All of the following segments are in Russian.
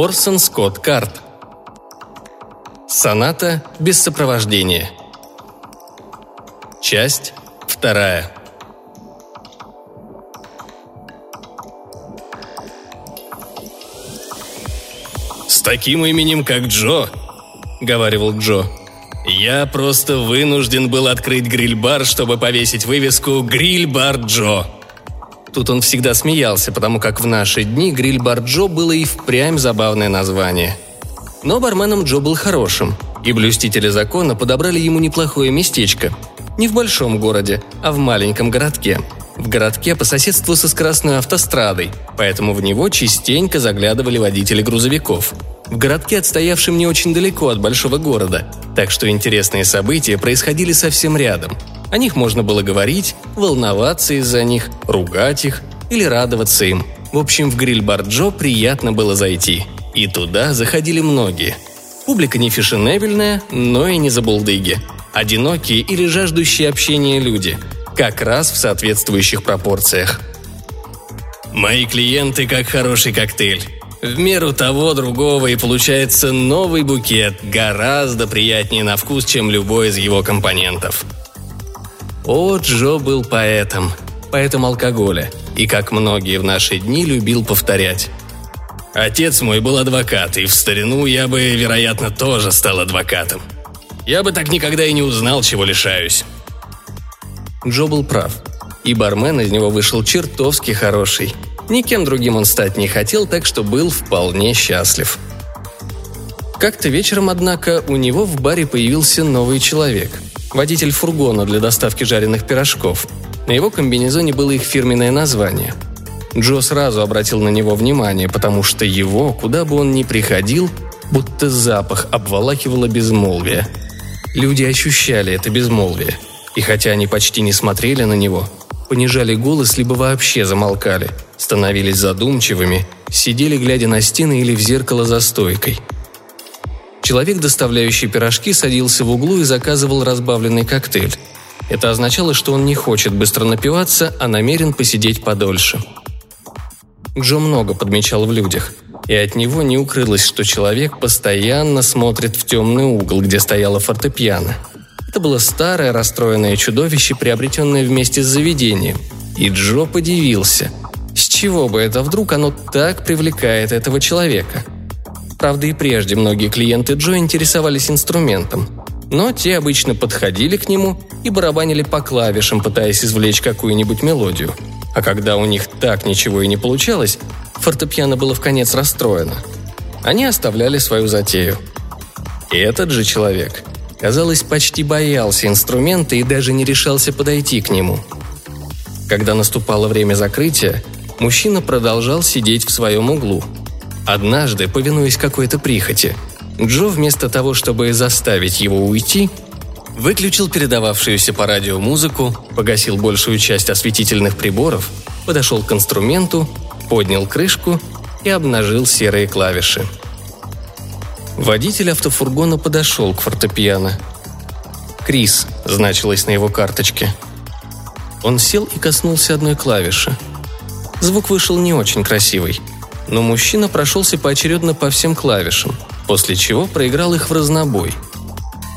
Орсон Скотт Карт. Соната без сопровождения. Часть вторая. «С таким именем, как Джо», — говаривал Джо, — «я просто вынужден был открыть гриль-бар, чтобы повесить вывеску «Гриль-бар Джо». Тут он всегда смеялся, потому как в наши дни гриль-бар Джо было и впрямь забавное название. Но барменом Джо был хорошим, и блюстители закона подобрали ему неплохое местечко. Не в большом городе, а в маленьком городке. В городке по соседству со скоростной автострадой, поэтому в него частенько заглядывали водители грузовиков. В городке, отстоявшем не очень далеко от большого города, так что интересные события происходили совсем рядом – о них можно было говорить, волноваться из-за них, ругать их или радоваться им. В общем, в гриль-бар Джо приятно было зайти. И туда заходили многие. Публика не фешенебельная, но и не забулдыги. Одинокие или жаждущие общения люди. Как раз в соответствующих пропорциях. Мои клиенты как хороший коктейль. В меру того, другого и получается новый букет, гораздо приятнее на вкус, чем любой из его компонентов. О, Джо был поэтом, поэтом алкоголя, и, как многие в наши дни, любил повторять. Отец мой был адвокат, и в старину я бы, вероятно, тоже стал адвокатом. Я бы так никогда и не узнал, чего лишаюсь. Джо был прав, и бармен из него вышел чертовски хороший. Никем другим он стать не хотел, так что был вполне счастлив. Как-то вечером, однако, у него в баре появился новый человек – водитель фургона для доставки жареных пирожков. На его комбинезоне было их фирменное название. Джо сразу обратил на него внимание, потому что его, куда бы он ни приходил, будто запах обволакивало безмолвие. Люди ощущали это безмолвие, и хотя они почти не смотрели на него, понижали голос либо вообще замолкали, становились задумчивыми, сидели глядя на стены или в зеркало за стойкой – Человек, доставляющий пирожки, садился в углу и заказывал разбавленный коктейль. Это означало, что он не хочет быстро напиваться, а намерен посидеть подольше. Джо много подмечал в людях, и от него не укрылось, что человек постоянно смотрит в темный угол, где стояла фортепиано. Это было старое расстроенное чудовище, приобретенное вместе с заведением. И Джо подивился. С чего бы это вдруг оно так привлекает этого человека – Правда, и прежде многие клиенты Джо интересовались инструментом. Но те обычно подходили к нему и барабанили по клавишам, пытаясь извлечь какую-нибудь мелодию. А когда у них так ничего и не получалось, фортепиано было в конец расстроено. Они оставляли свою затею. И этот же человек, казалось, почти боялся инструмента и даже не решался подойти к нему. Когда наступало время закрытия, мужчина продолжал сидеть в своем углу – Однажды, повинуясь какой-то прихоти, Джо вместо того, чтобы заставить его уйти, выключил передававшуюся по радио музыку, погасил большую часть осветительных приборов, подошел к инструменту, поднял крышку и обнажил серые клавиши. Водитель автофургона подошел к фортепиано. «Крис» значилось на его карточке. Он сел и коснулся одной клавиши. Звук вышел не очень красивый – но мужчина прошелся поочередно по всем клавишам, после чего проиграл их в разнобой.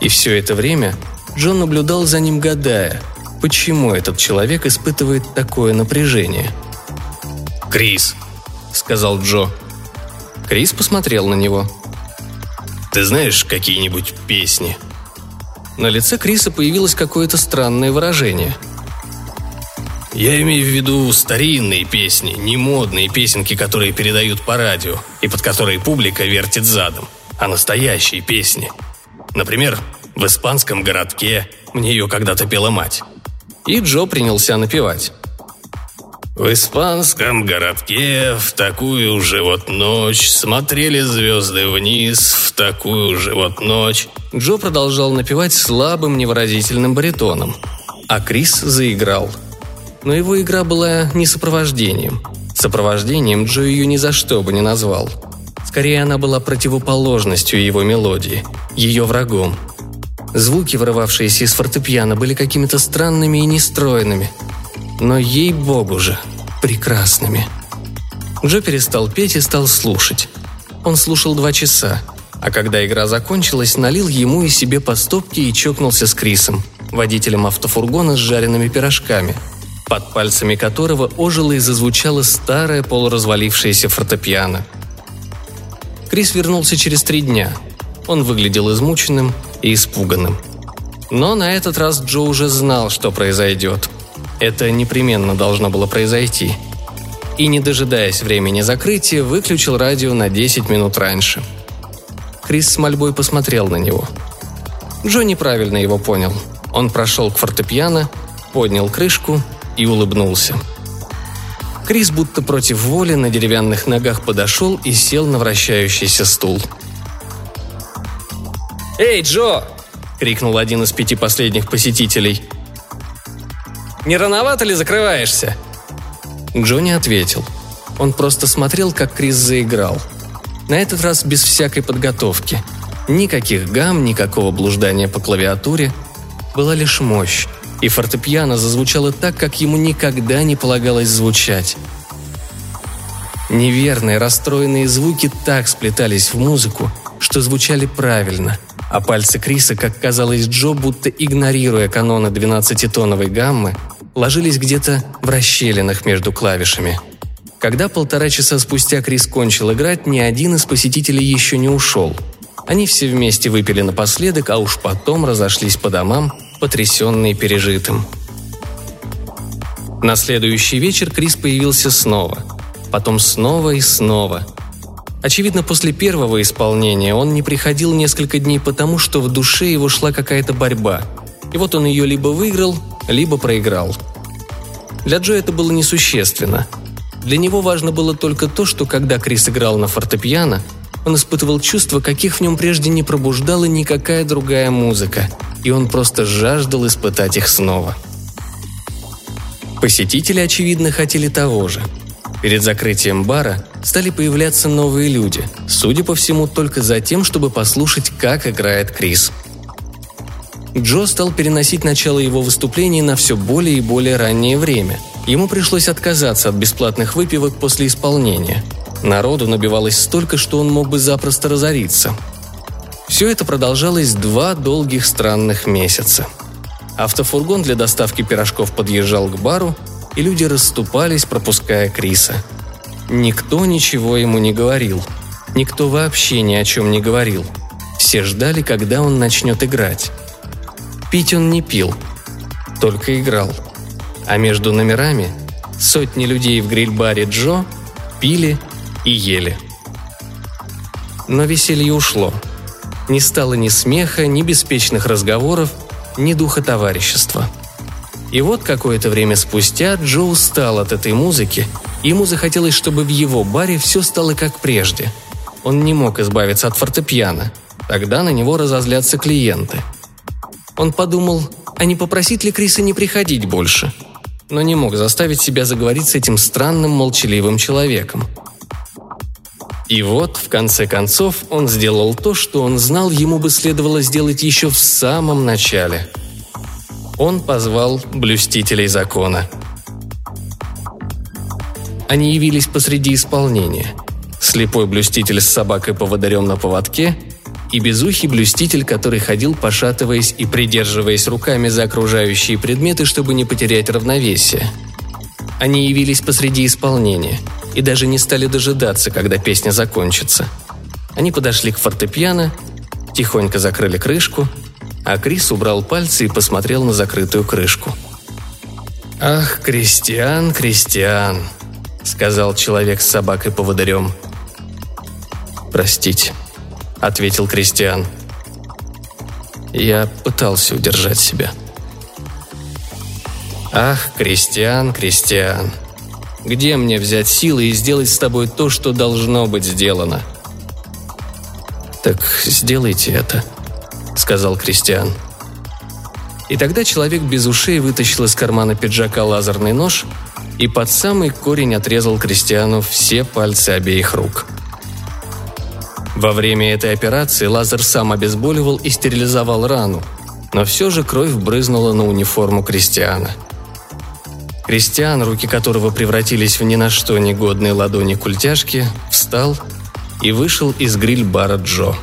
И все это время Джон наблюдал за ним, гадая, почему этот человек испытывает такое напряжение. «Крис», — сказал Джо. Крис посмотрел на него. «Ты знаешь какие-нибудь песни?» На лице Криса появилось какое-то странное выражение — я имею в виду старинные песни, не модные песенки, которые передают по радио и под которые публика вертит задом, а настоящие песни. Например, в испанском городке мне ее когда-то пела мать. И Джо принялся напевать. В испанском городке в такую же вот ночь смотрели звезды вниз, в такую же вот ночь. Джо продолжал напевать слабым невыразительным баритоном, а Крис заиграл – но его игра была не сопровождением. Сопровождением Джо ее ни за что бы не назвал. Скорее, она была противоположностью его мелодии, ее врагом. Звуки, вырывавшиеся из фортепиано, были какими-то странными и нестройными. Но ей-богу же, прекрасными. Джо перестал петь и стал слушать. Он слушал два часа, а когда игра закончилась, налил ему и себе по стопке и чокнулся с Крисом, водителем автофургона с жареными пирожками, под пальцами которого ожило и зазвучало старое полуразвалившееся фортепиано. Крис вернулся через три дня. Он выглядел измученным и испуганным. Но на этот раз Джо уже знал, что произойдет. Это непременно должно было произойти. И, не дожидаясь времени закрытия, выключил радио на 10 минут раньше. Крис с мольбой посмотрел на него. Джо неправильно его понял. Он прошел к фортепиано, поднял крышку и улыбнулся. Крис будто против воли на деревянных ногах подошел и сел на вращающийся стул. «Эй, Джо!» – крикнул один из пяти последних посетителей. «Не рановато ли закрываешься?» Джо не ответил. Он просто смотрел, как Крис заиграл. На этот раз без всякой подготовки. Никаких гам, никакого блуждания по клавиатуре. Была лишь мощь, и фортепиано зазвучало так, как ему никогда не полагалось звучать. Неверные, расстроенные звуки так сплетались в музыку, что звучали правильно, а пальцы Криса, как казалось Джо, будто игнорируя каноны 12-тоновой гаммы, ложились где-то в расщелинах между клавишами. Когда полтора часа спустя Крис кончил играть, ни один из посетителей еще не ушел. Они все вместе выпили напоследок, а уж потом разошлись по домам, потрясенные пережитым. На следующий вечер Крис появился снова. Потом снова и снова. Очевидно, после первого исполнения он не приходил несколько дней потому, что в душе его шла какая-то борьба. И вот он ее либо выиграл, либо проиграл. Для Джо это было несущественно. Для него важно было только то, что когда Крис играл на фортепиано, он испытывал чувства, каких в нем прежде не пробуждала никакая другая музыка, и он просто жаждал испытать их снова. Посетители, очевидно, хотели того же. Перед закрытием бара стали появляться новые люди, судя по всему, только за тем, чтобы послушать, как играет Крис – Джо стал переносить начало его выступлений на все более и более раннее время. Ему пришлось отказаться от бесплатных выпивок после исполнения. Народу набивалось столько, что он мог бы запросто разориться. Все это продолжалось два долгих странных месяца. Автофургон для доставки пирожков подъезжал к бару, и люди расступались, пропуская Криса. Никто ничего ему не говорил. Никто вообще ни о чем не говорил. Все ждали, когда он начнет играть. Пить он не пил, только играл. А между номерами сотни людей в гриль-баре Джо пили и ели. Но веселье ушло. Не стало ни смеха, ни беспечных разговоров, ни духа товарищества. И вот какое-то время спустя Джо устал от этой музыки, ему захотелось, чтобы в его баре все стало как прежде. Он не мог избавиться от фортепиано. Тогда на него разозлятся клиенты – он подумал, а не попросить ли Криса не приходить больше, но не мог заставить себя заговорить с этим странным молчаливым человеком. И вот, в конце концов, он сделал то, что он знал, ему бы следовало сделать еще в самом начале. Он позвал блюстителей закона. Они явились посреди исполнения. Слепой блюститель с собакой-поводырем на поводке – и безухий блюститель, который ходил, пошатываясь и придерживаясь руками за окружающие предметы, чтобы не потерять равновесие. Они явились посреди исполнения и даже не стали дожидаться, когда песня закончится. Они подошли к фортепиано, тихонько закрыли крышку, а Крис убрал пальцы и посмотрел на закрытую крышку. «Ах, Кристиан, Кристиан», — сказал человек с собакой-поводырем. «Простите», — ответил Кристиан. Я пытался удержать себя. «Ах, Кристиан, Кристиан, где мне взять силы и сделать с тобой то, что должно быть сделано?» «Так сделайте это», — сказал Кристиан. И тогда человек без ушей вытащил из кармана пиджака лазерный нож и под самый корень отрезал Кристиану все пальцы обеих рук. Во время этой операции лазер сам обезболивал и стерилизовал рану, но все же кровь брызнула на униформу Кристиана. Кристиан, руки которого превратились в ни на что негодные ладони культяшки, встал и вышел из гриль-бара Джо.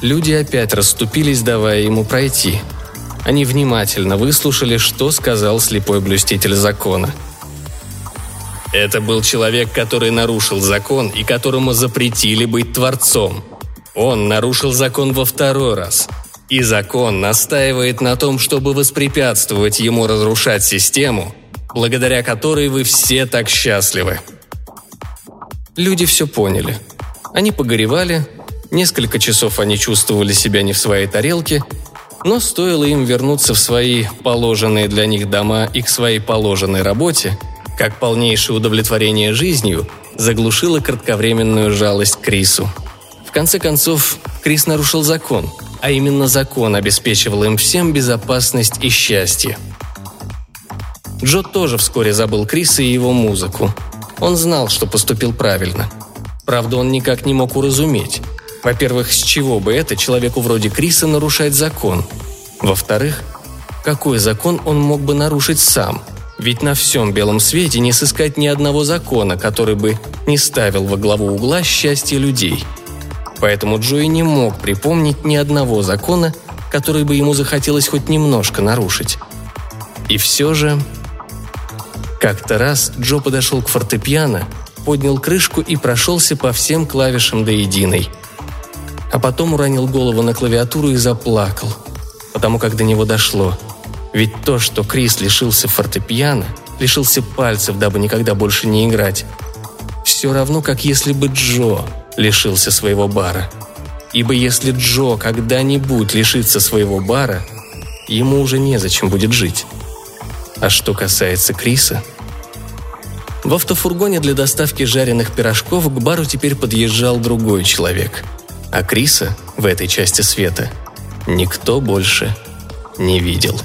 Люди опять расступились, давая ему пройти. Они внимательно выслушали, что сказал слепой блюститель закона. Это был человек, который нарушил закон и которому запретили быть творцом. Он нарушил закон во второй раз. И закон настаивает на том, чтобы воспрепятствовать ему разрушать систему, благодаря которой вы все так счастливы. Люди все поняли. Они погоревали, несколько часов они чувствовали себя не в своей тарелке, но стоило им вернуться в свои положенные для них дома и к своей положенной работе, как полнейшее удовлетворение жизнью заглушило кратковременную жалость Крису. В конце концов, Крис нарушил закон, а именно закон обеспечивал им всем безопасность и счастье. Джо тоже вскоре забыл Криса и его музыку. Он знал, что поступил правильно. Правда, он никак не мог уразуметь. Во-первых, с чего бы это человеку вроде Криса нарушать закон? Во-вторых, какой закон он мог бы нарушить сам? Ведь на всем белом свете не сыскать ни одного закона, который бы не ставил во главу угла счастье людей. Поэтому Джои не мог припомнить ни одного закона, который бы ему захотелось хоть немножко нарушить. И все же как-то раз Джо подошел к фортепиано, поднял крышку и прошелся по всем клавишам до единой. А потом уронил голову на клавиатуру и заплакал, потому как до него дошло. Ведь то, что Крис лишился фортепиано, лишился пальцев, дабы никогда больше не играть, все равно, как если бы Джо лишился своего бара. Ибо если Джо когда-нибудь лишится своего бара, ему уже незачем будет жить. А что касается Криса – в автофургоне для доставки жареных пирожков к бару теперь подъезжал другой человек. А Криса в этой части света никто больше не видел.